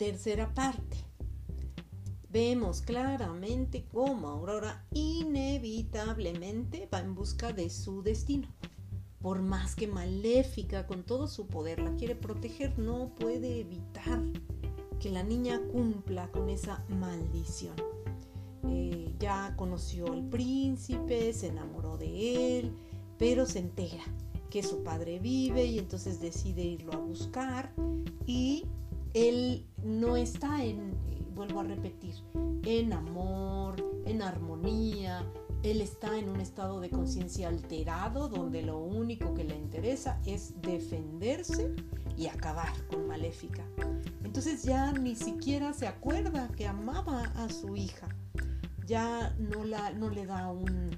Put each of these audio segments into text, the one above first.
Tercera parte. Vemos claramente cómo Aurora inevitablemente va en busca de su destino. Por más que maléfica con todo su poder la quiere proteger, no puede evitar que la niña cumpla con esa maldición. Eh, ya conoció al príncipe, se enamoró de él, pero se entera que su padre vive y entonces decide irlo a buscar y él no está en, vuelvo a repetir, en amor, en armonía, él está en un estado de conciencia alterado donde lo único que le interesa es defenderse y acabar con Maléfica. Entonces ya ni siquiera se acuerda que amaba a su hija. Ya no, la, no le da un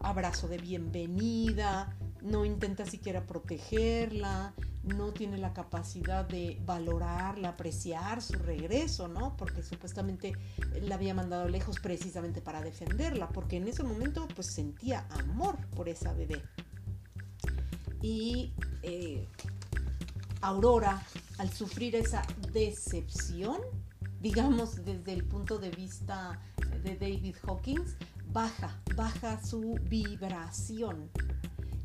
abrazo de bienvenida, no intenta siquiera protegerla, no tiene la capacidad de valorarla, apreciar su regreso, ¿no? Porque supuestamente la había mandado lejos precisamente para defenderla, porque en ese momento pues sentía amor por esa bebé. Y eh, Aurora, al sufrir esa decepción, digamos desde el punto de vista de David Hawkins, baja, baja su vibración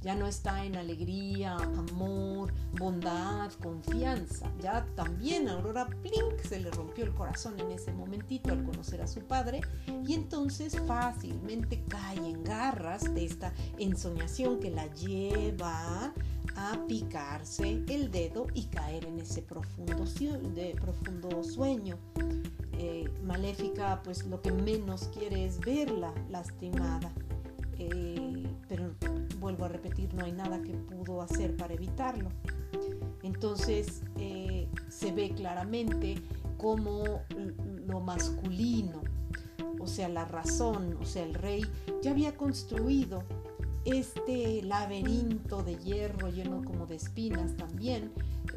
ya no está en alegría, amor, bondad, confianza. Ya también a Aurora Plink se le rompió el corazón en ese momentito al conocer a su padre y entonces fácilmente cae en garras de esta ensoñación que la lleva a picarse el dedo y caer en ese profundo, sueño. Eh, maléfica pues lo que menos quiere es verla lastimada. Eh, pero vuelvo a repetir, no hay nada que pudo hacer para evitarlo. Entonces eh, se ve claramente como lo masculino, o sea, la razón, o sea, el rey ya había construido este laberinto de hierro lleno como de espinas también,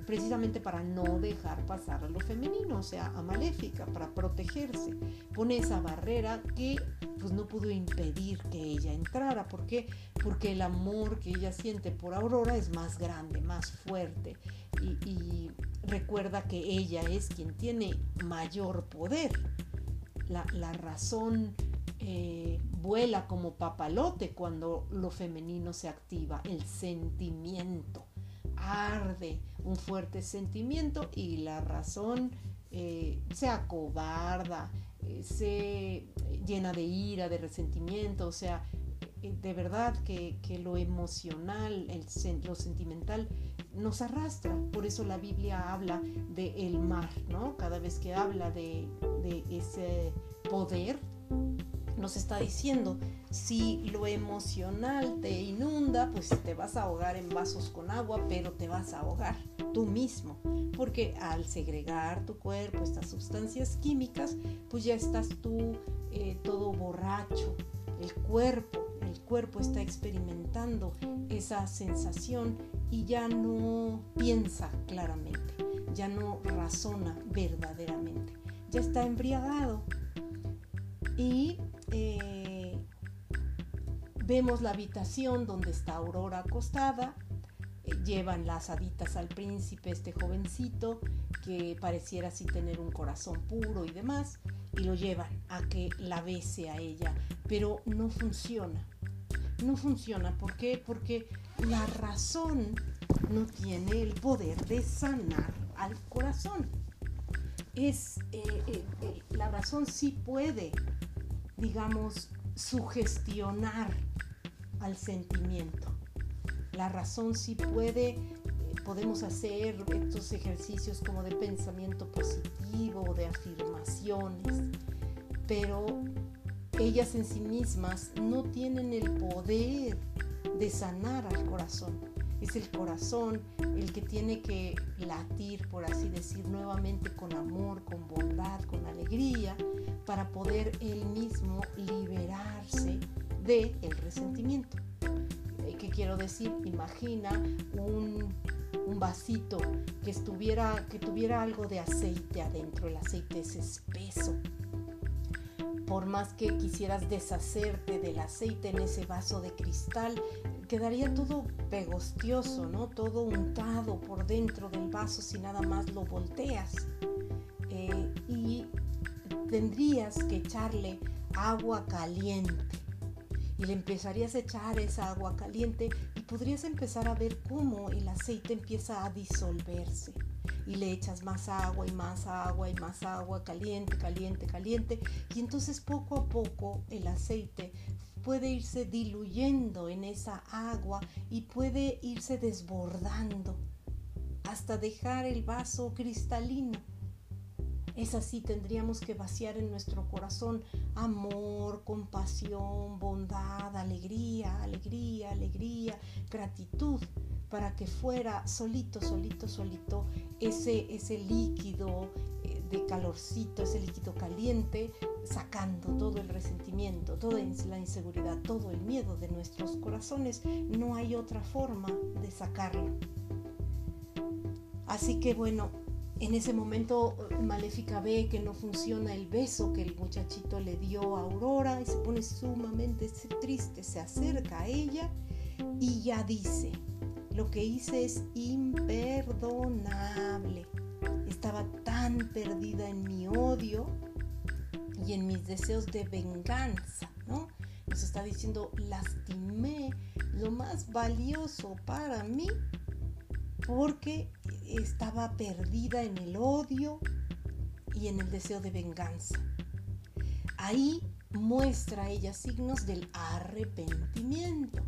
precisamente para no dejar pasar a lo femenino, o sea, a Maléfica, para protegerse. Pone esa barrera que pues no pudo impedir que ella entrara. ¿Por qué? Porque el amor que ella siente por Aurora es más grande, más fuerte. Y, recuerda que ella es quien tiene mayor poder. La, razón eh, vuela como papalote cuando lo femenino se activa, el sentimiento arde un fuerte sentimiento y la razón eh, se acobarda, se llena de ira, de resentimiento, o sea, eh, de verdad que, lo emocional, el, lo sentimental nos arrastra. Por eso la Biblia habla de el mar, ¿no? Cada vez que habla de, de ese poder, nos está diciendo, si lo emocional te inunda, pues te vas a ahogar en vasos con agua, pero te vas a ahogar tú mismo, porque al segregar tu cuerpo estas sustancias químicas, pues ya estás tú eh, todo borracho, el cuerpo, el cuerpo está experimentando esa sensación y ya no piensa claramente, ya no razona verdaderamente, ya está embriagado. Y eh, vemos la habitación donde está Aurora acostada, llevan las haditas al príncipe, este jovencito, que pareciera así tener un corazón puro y demás, y lo llevan a que la bese a ella, pero no funciona. No funciona, ¿por qué? Porque la razón no tiene el poder de sanar al corazón. Es, eh, la razón sí puede digamos, sugestionar al sentimiento. La razón sí puede, eh, podemos hacer estos ejercicios como de pensamiento positivo, de afirmaciones, pero ellas en sí mismas no tienen el poder de sanar al corazón. Es el corazón el que tiene que latir, por así decir, nuevamente con amor, con bondad, con alegría, para poder él mismo liberarse del el resentimiento. Eh, ¿Qué quiero decir? Imagina un, un vasito que, estuviera, que tuviera algo de aceite adentro, el aceite es espeso. Por más que quisieras deshacerte del aceite en ese vaso de cristal, quedaría todo pegostioso, ¿no? Todo untado por dentro del vaso si nada más lo volteas. eh, y tendrías que echarle agua caliente y le empezarías a echar esa agua caliente y podrías empezar a ver cómo el aceite empieza a disolverse. Y le echas más agua y más agua y más agua caliente, caliente, caliente. Y entonces poco a poco el aceite puede irse diluyendo en esa agua y puede irse desbordando hasta dejar el vaso cristalino es así, tendríamos que vaciar en nuestro corazón amor, compasión, bondad, alegría, alegría, alegría, gratitud, para que fuera solito, solito, solito ese, ese líquido eh, de calorcito, ese líquido caliente, sacando todo el resentimiento, toda la inseguridad, todo el miedo de nuestros corazones. No hay otra forma de sacarlo. Así que bueno, en ese momento Maléfica ve que no funciona el beso que el muchachito le dio a Aurora y se pone sumamente triste, se acerca a ella y ya dice, lo que hice es imperdonable. Estaba tan perdida en mi odio y en mis deseos de venganza, ¿no? Nos está diciendo, lastimé lo más valioso para mí porque estaba perdida en el odio y en el deseo de venganza. Ahí muestra ella signos del arrepentimiento.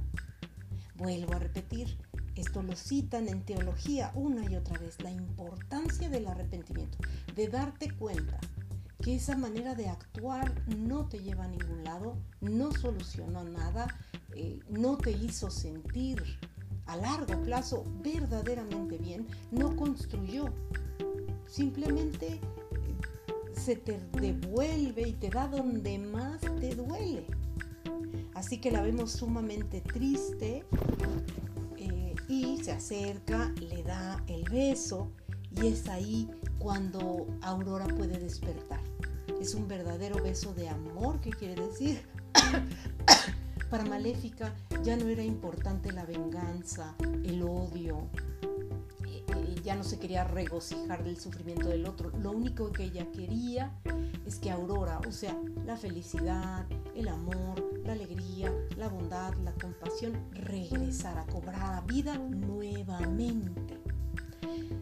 Vuelvo a repetir, esto lo citan en teología una y otra vez, la importancia del arrepentimiento, de darte cuenta que esa manera de actuar no te lleva a ningún lado, no solucionó nada, eh, no te hizo sentir a largo plazo verdaderamente bien, no construyó. Simplemente eh, se te devuelve y te da donde más te duele. Así que la vemos sumamente triste eh, y se acerca, le da el beso y es ahí cuando Aurora puede despertar. Es un verdadero beso de amor, ¿qué quiere decir? Para Maléfica ya no era importante la venganza, el odio, eh, eh, ya no se quería regocijar del sufrimiento del otro. Lo único que ella quería es que Aurora, o sea, la felicidad, el amor, la alegría, la bondad, la compasión, regresara, cobrara vida nuevamente.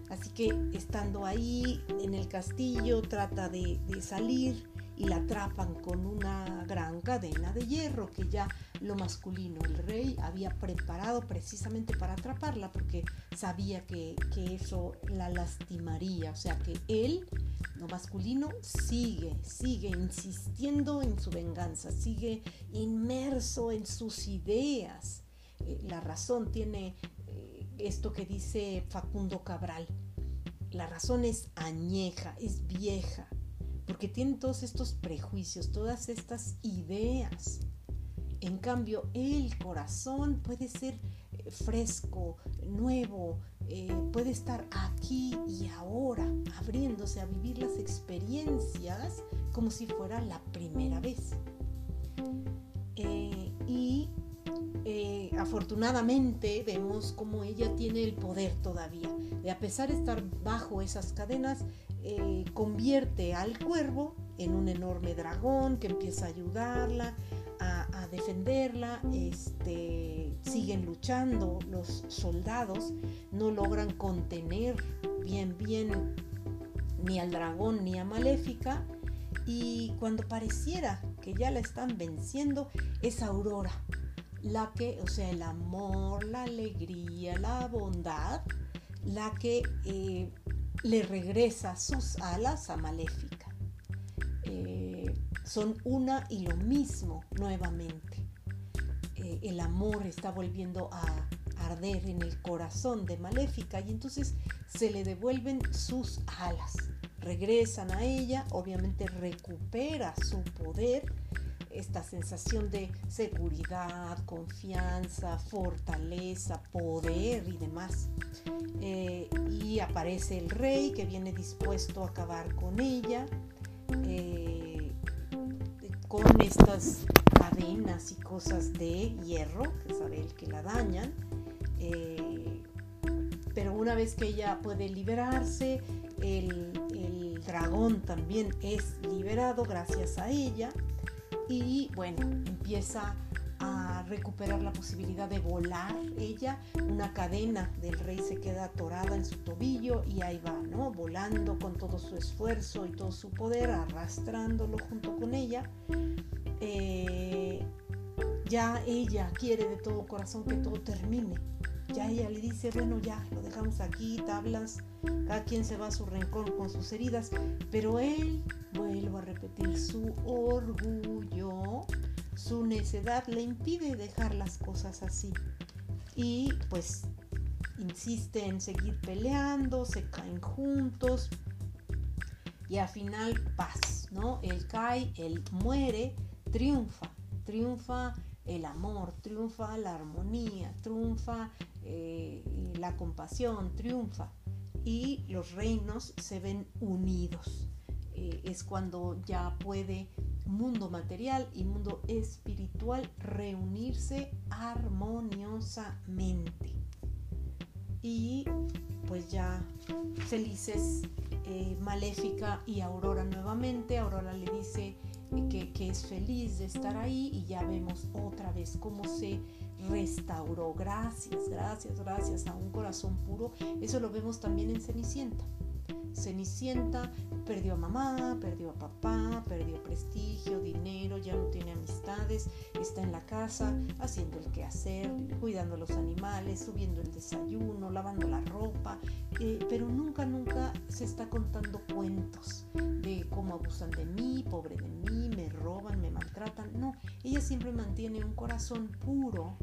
Así que estando ahí en el castillo, trata de, de salir y la atrapan con una gran cadena de hierro que ya lo masculino, el rey había preparado precisamente para atraparla porque sabía que, eso la lastimaría, o sea que él, lo masculino, sigue, sigue insistiendo en su venganza, sigue inmerso en sus ideas. Eh, la razón tiene eh, esto que dice Facundo Cabral, la razón es añeja, es vieja, porque tienen todos estos prejuicios, todas estas ideas. En cambio, el corazón puede ser eh, fresco, nuevo, eh, puede estar aquí y ahora, abriéndose a vivir las experiencias como si fuera la primera vez. Eh, y afortunadamente vemos como ella tiene el poder todavía. De a pesar de estar bajo esas cadenas, convierte al cuervo en un enorme dragón que empieza a ayudarla, defenderla, este, siguen luchando los soldados, no logran contener bien, bien ni al dragón ni a Maléfica, y cuando pareciera que ya la están venciendo, es Aurora, la que, o sea, el amor, la alegría, la bondad, la que eh, le regresa sus alas a Maléfica. Eh, son una y lo mismo nuevamente. Eh, el amor está volviendo a arder en el corazón de Maléfica y entonces se le devuelven sus alas. Regresan a ella, obviamente recupera su poder esta sensación de seguridad, confianza, fortaleza, poder y demás. Eh, y aparece el rey que viene dispuesto a acabar con ella, eh, con estas cadenas y cosas de hierro, que sabe el que la dañan. Eh, pero una vez que ella puede liberarse, el, dragón también es liberado gracias a ella y bueno, empieza recuperar la posibilidad de volar ella, una cadena del rey se queda atorada en su tobillo y ahí va, ¿no? Volando con todo su esfuerzo y todo su poder, arrastrándolo junto con ella. Eh, ya ella quiere de todo corazón que todo termine. Ya ella le dice, bueno, ya lo dejamos aquí, tablas, cada quien se va a su rencor con sus heridas, pero él, vuelvo a repetir, su orgullo su necedad le impide dejar las cosas así. Y pues insiste en seguir peleando, se caen juntos y al final paz, ¿no? Él cae, él muere, triunfa, triunfa el amor, triunfa la armonía, triunfa eh, la compasión, triunfa y los reinos se ven unidos. Eh, es cuando ya puede mundo material y mundo espiritual reunirse armoniosamente. Y pues ya felices, eh, Maléfica y Aurora nuevamente. Aurora le dice que, que, es feliz de estar ahí y ya vemos otra vez cómo se restauró. Gracias, gracias, gracias a un corazón puro. Eso lo vemos también en Cenicienta. Cenicienta perdió a mamá, perdió a papá, perdió prestigio, dinero, ya no tiene amistades, está en la casa haciendo el quehacer, cuidando los animales, subiendo el desayuno, lavando la ropa, eh, pero nunca, nunca se está contando cuentos de cómo abusan de mí, pobre de mí, me roban, me maltratan. No, ella siempre mantiene un corazón puro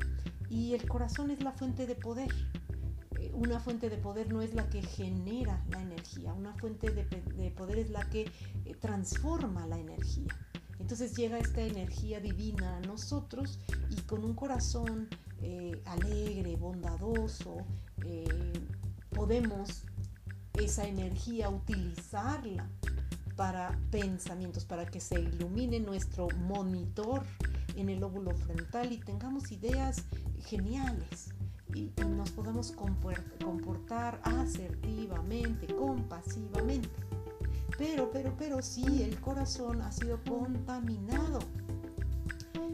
y el corazón es la fuente de poder una fuente de poder no es la que genera la energía, una fuente de, poder es la que eh, transforma la energía. Entonces llega esta energía divina a nosotros y con un corazón eh, alegre, bondadoso, eh, podemos esa energía utilizarla para pensamientos, para que se ilumine nuestro monitor en el óvulo frontal y tengamos ideas geniales y, nos podamos comportar asertivamente, compasivamente. Pero, pero, pero si el corazón ha sido contaminado,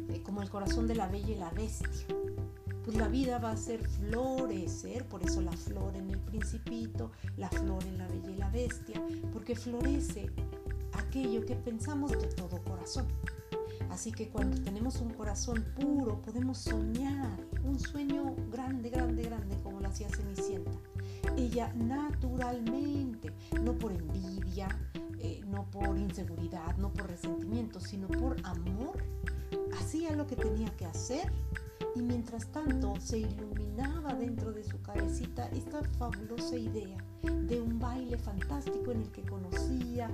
eh, como el corazón de la bella y la bestia. Pues la vida va a ser florecer, por eso la flor en el principito, la flor en la bella y la bestia, porque florece aquello que pensamos de todo corazón. Así que cuando tenemos un corazón puro, podemos soñar un sueño Naturalmente, no por envidia, eh, no por inseguridad, no por resentimiento, sino por amor, hacía lo que tenía que hacer y mientras tanto se iluminaba dentro de su cabecita esta fabulosa idea de un baile fantástico en el que conocía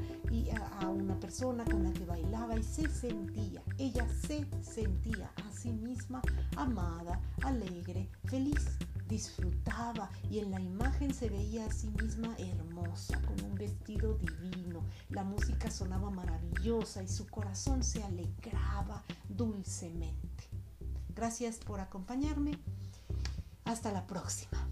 a, una persona con la que bailaba y se sentía, ella se sentía a sí misma amada, alegre, feliz, disfrutaba y en la imagen se veía a sí misma hermosa, con un vestido divino, la música sonaba maravillosa y su corazón se alegraba dulcemente. Gracias por acompañarme. Hasta la próxima.